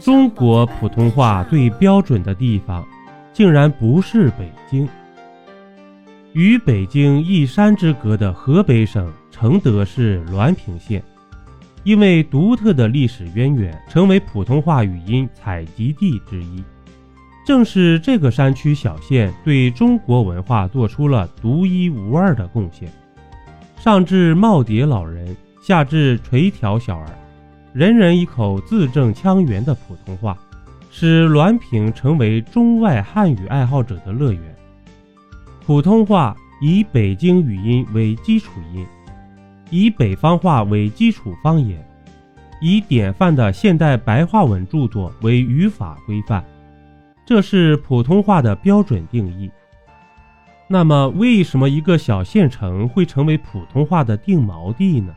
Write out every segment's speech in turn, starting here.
中国普通话最标准的地方，竟然不是北京。与北京一山之隔的河北省承德市滦平县，因为独特的历史渊源，成为普通话语音采集地之一。正是这个山区小县，对中国文化做出了独一无二的贡献。上至耄耋老人，下至垂髫小儿，人人一口字正腔圆的普通话，使滦平成为中外汉语爱好者的乐园。普通话以北京语音为基础音，以北方话为基础方言，以典范的现代白话文著作为语法规范。这是普通话的标准定义。那么，为什么一个小县城会成为普通话的定锚地呢？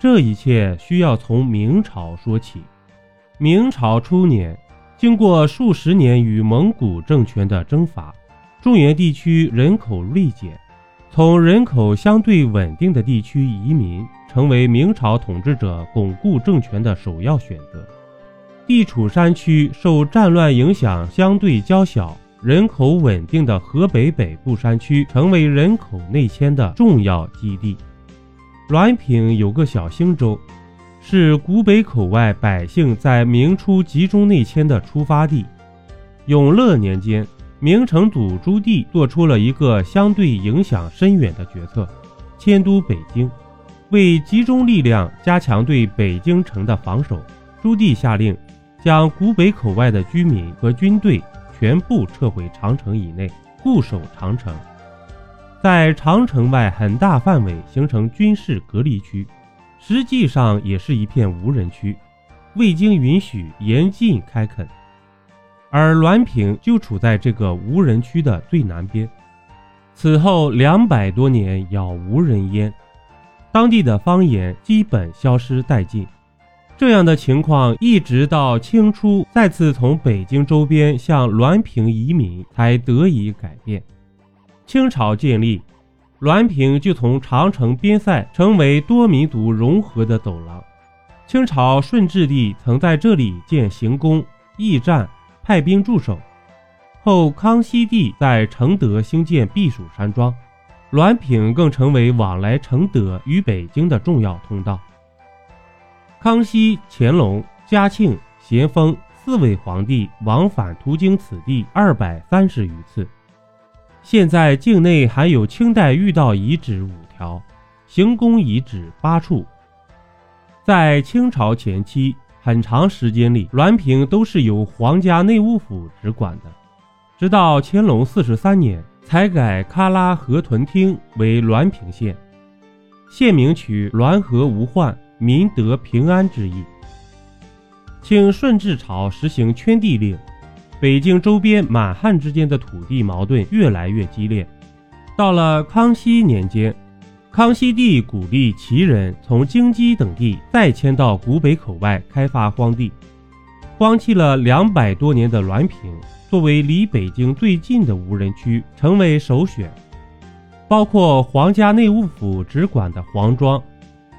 这一切需要从明朝说起。明朝初年，经过数十年与蒙古政权的征伐，中原地区人口锐减，从人口相对稳定的地区移民，成为明朝统治者巩固政权的首要选择。地处山区、受战乱影响相对较小、人口稳定的河北北部山区，成为人口内迁的重要基地。滦平有个小兴州，是古北口外百姓在明初集中内迁的出发地。永乐年间，明成祖朱棣做出了一个相对影响深远的决策，迁都北京，为集中力量加强对北京城的防守，朱棣下令。将古北口外的居民和军队全部撤回长城以内，固守长城，在长城外很大范围形成军事隔离区，实际上也是一片无人区，未经允许严禁开垦。而滦平就处在这个无人区的最南边，此后两百多年杳无人烟，当地的方言基本消失殆尽。这样的情况一直到清初再次从北京周边向滦平移民，才得以改变。清朝建立，滦平就从长城边塞成为多民族融合的走廊。清朝顺治帝曾在这里建行宫、驿站，派兵驻守。后康熙帝在承德兴建避暑山庄，滦平更成为往来承德与北京的重要通道。康熙、乾隆、嘉庆、咸丰四位皇帝往返途经此地二百三十余次。现在境内还有清代御道遗址五条，行宫遗址八处。在清朝前期很长时间里，滦平都是由皇家内务府直管的，直到乾隆四十三年才改喀拉河屯厅为滦平县，县名取滦河无患。民得平安之意。清顺治朝实行圈地令，北京周边满汉之间的土地矛盾越来越激烈。到了康熙年间，康熙帝鼓励旗人从京畿等地再迁到古北口外开发荒地，荒弃了两百多年的滦平，作为离北京最近的无人区，成为首选。包括皇家内务府直管的黄庄。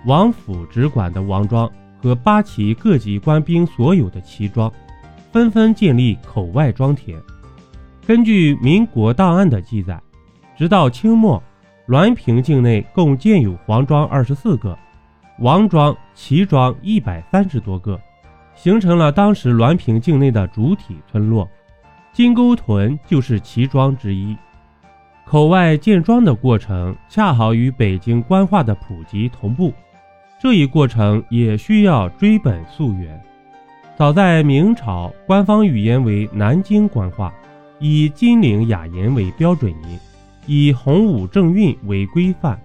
王府直管的王庄和八旗各级官兵所有的旗庄，纷纷建立口外庄田。根据民国档案的记载，直到清末，滦平境内共建有黄庄二十四个，王庄、齐庄一百三十多个，形成了当时滦平境内的主体村落。金沟屯就是齐庄之一。口外建庄的过程恰好与北京官话的普及同步。这一过程也需要追本溯源。早在明朝，官方语言为南京官话，以金陵雅言为标准音，以洪武正韵为规范。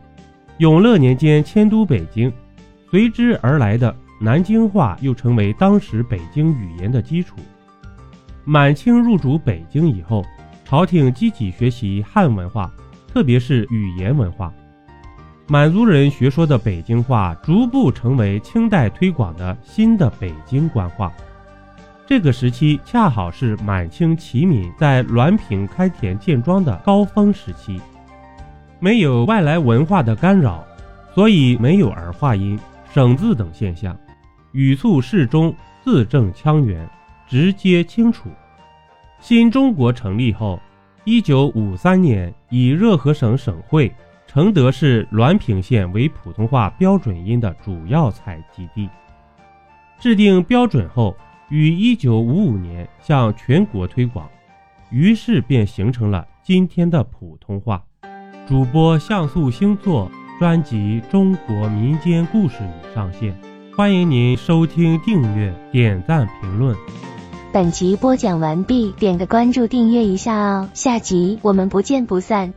永乐年间迁都北京，随之而来的南京话又成为当时北京语言的基础。满清入主北京以后，朝廷积极学习汉文化，特别是语言文化。满族人学说的北京话逐步成为清代推广的新的北京官话。这个时期恰好是满清齐民在滦平开田建庄的高峰时期，没有外来文化的干扰，所以没有儿化音、省字等现象，语速适中，字正腔圆，直接清楚。新中国成立后，一九五三年以热河省省会承德市滦平县为普通话标准音的主要采集地。制定标准后，于一九五五年向全国推广，于是便形成了今天的普通话。主播像素星座专辑《中国民间故事》已上线，欢迎您收听、订阅、点赞、评论。本集播讲完毕，点个关注，订阅一下哦，下集我们不见不散。